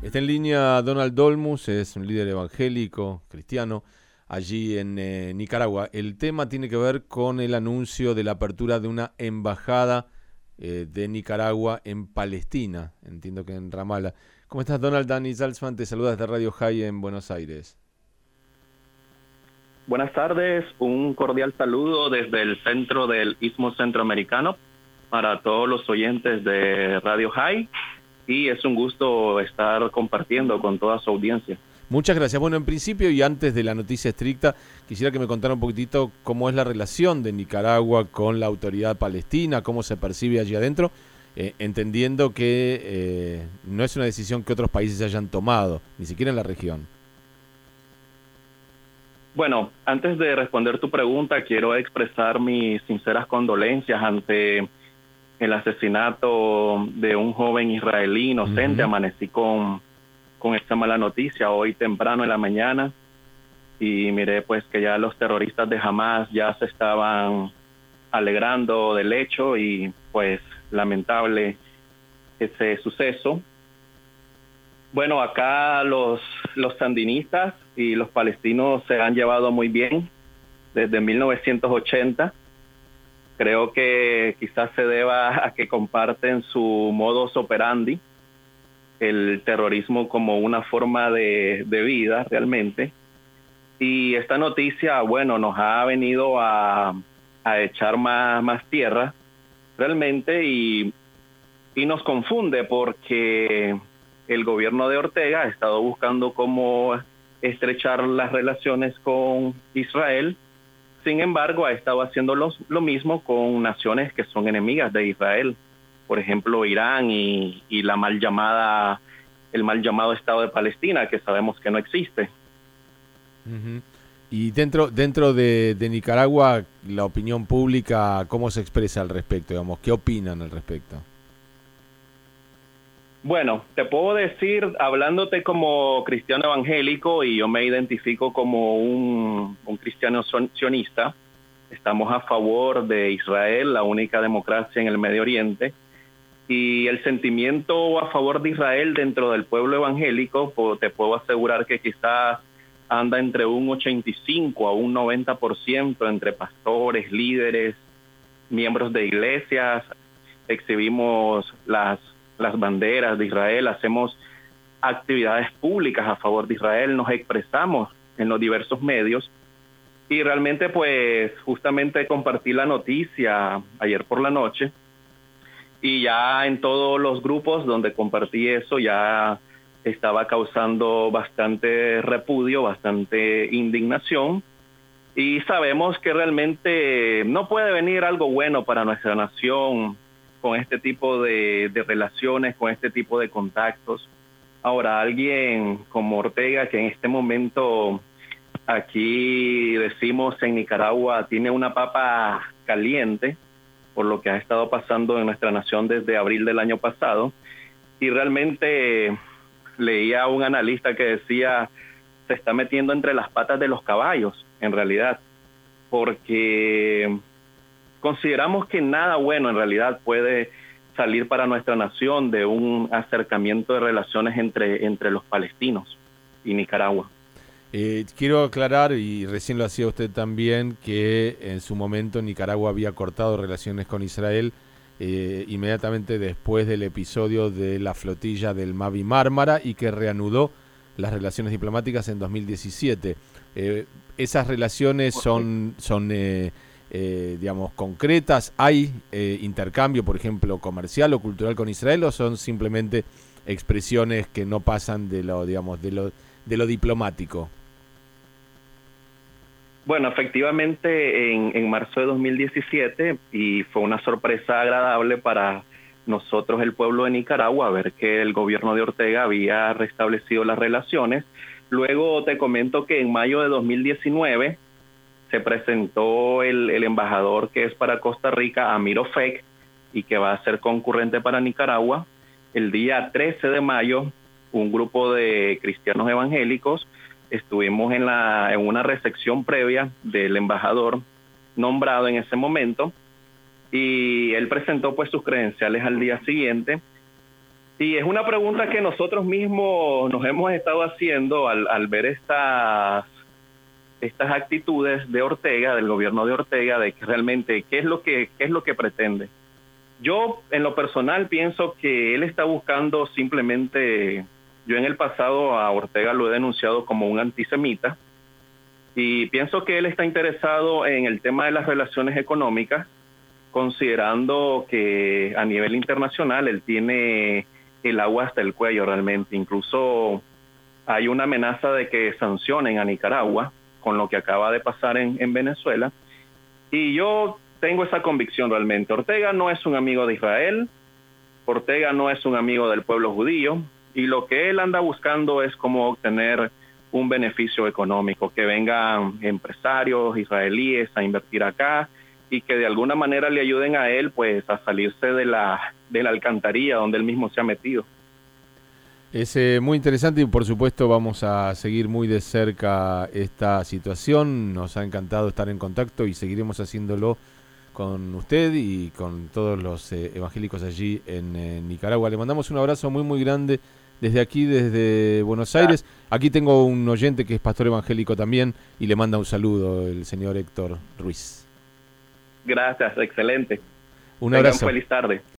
Está en línea Donald Dolmus, es un líder evangélico, cristiano, allí en eh, Nicaragua. El tema tiene que ver con el anuncio de la apertura de una embajada eh, de Nicaragua en Palestina, entiendo que en Ramallah. ¿Cómo estás, Donald? Dani Salzman te saluda desde Radio High en Buenos Aires. Buenas tardes, un cordial saludo desde el centro del Istmo Centroamericano para todos los oyentes de Radio High y es un gusto estar compartiendo con toda su audiencia. Muchas gracias. Bueno, en principio y antes de la noticia estricta, quisiera que me contara un poquitito cómo es la relación de Nicaragua con la autoridad palestina, cómo se percibe allí adentro, eh, entendiendo que eh, no es una decisión que otros países hayan tomado, ni siquiera en la región. Bueno, antes de responder tu pregunta, quiero expresar mis sinceras condolencias ante el asesinato de un joven israelí inocente. Amanecí con, con esta mala noticia hoy temprano en la mañana y miré pues que ya los terroristas de Hamas ya se estaban alegrando del hecho y pues lamentable ese suceso. Bueno, acá los, los sandinistas y los palestinos se han llevado muy bien desde 1980 Creo que quizás se deba a que comparten su modus operandi, el terrorismo como una forma de, vida realmente. Y esta noticia, bueno, nos ha venido a, echar más, más tierra realmente y, y nos confunde porque el gobierno de Ortega ha estado buscando cómo estrechar las relaciones con Israel sin embargo, ha estado haciendo lo mismo con naciones que son enemigas de Israel, por ejemplo, Irán y, la mal llamada, el mal llamado Estado de Palestina, que sabemos que no existe. Y dentro, dentro de, Nicaragua, la opinión pública, ¿cómo se expresa al respecto? Digamos, ¿Qué opinan al respecto? Bueno, te puedo decir, hablándote como cristiano evangélico, y yo me identifico como un, cristiano sionista, estamos a favor de Israel, la única democracia en el Medio Oriente, y el sentimiento a favor de Israel dentro del pueblo evangélico, te puedo asegurar que quizás anda entre un 85 a un 90% entre pastores, líderes, miembros de iglesias, exhibimos las las banderas de Israel, hacemos actividades públicas a favor de Israel, nos expresamos en los diversos medios y realmente pues justamente compartí la noticia ayer por la noche y ya en todos los grupos donde compartí eso ya estaba causando bastante repudio, bastante indignación y sabemos que realmente no puede venir algo bueno para nuestra nación con este tipo de, relaciones, con este tipo de contactos. Ahora, alguien como Ortega, que en este momento aquí decimos en Nicaragua tiene una papa caliente por lo que ha estado pasando en nuestra nación desde abril del año pasado. Y realmente leía a un analista que decía, se está metiendo entre las patas de los caballos, en realidad, porque consideramos que nada bueno en realidad puede salir para nuestra nación de un acercamiento de relaciones entre, entre los palestinos y Nicaragua. Eh, quiero aclarar, y recién lo hacía usted también, que en su momento Nicaragua había cortado relaciones con Israel eh, inmediatamente después del episodio de la flotilla del Mavi Mármara y que reanudó las relaciones diplomáticas en 2017. Eh, esas relaciones son, son eh, digamos, concretas? ¿Hay eh, intercambio, por ejemplo, comercial o cultural con Israel o son simplemente expresiones que no pasan de lo, digamos, de lo, de lo diplomático? Bueno, efectivamente, en, en marzo de 2017, y fue una sorpresa agradable para nosotros, el pueblo de Nicaragua, ver que el gobierno de Ortega había restablecido las relaciones. Luego te comento que en mayo de 2019 se presentó el, embajador que es para Costa Rica, Amiro Fek, y que va a ser concurrente para Nicaragua. El día 13 de mayo, un grupo de cristianos evangélicos estuvimos en, la, en una recepción previa del embajador nombrado en ese momento y él presentó pues sus credenciales al día siguiente Y es una pregunta que nosotros mismos nos hemos estado haciendo al, al ver estas estas actitudes de Ortega, del gobierno de Ortega, de que realmente qué es lo que qué es lo que pretende. Yo en lo personal pienso que él está buscando simplemente yo en el pasado a Ortega lo he denunciado como un antisemita y pienso que él está interesado en el tema de las relaciones económicas, considerando que a nivel internacional él tiene el agua hasta el cuello realmente. Incluso hay una amenaza de que sancionen a Nicaragua con lo que acaba de pasar en, en Venezuela. Y yo tengo esa convicción realmente. Ortega no es un amigo de Israel, Ortega no es un amigo del pueblo judío, y lo que él anda buscando es cómo obtener un beneficio económico, que vengan empresarios israelíes a invertir acá y que de alguna manera le ayuden a él pues a salirse de la, de la alcantarilla donde él mismo se ha metido. Es eh, muy interesante y por supuesto vamos a seguir muy de cerca esta situación. Nos ha encantado estar en contacto y seguiremos haciéndolo con usted y con todos los eh, evangélicos allí en eh, Nicaragua. Le mandamos un abrazo muy muy grande desde aquí, desde Buenos Aires. Aquí tengo un oyente que es pastor evangélico también y le manda un saludo el señor Héctor Ruiz. Gracias, excelente. Un abrazo. feliz tarde.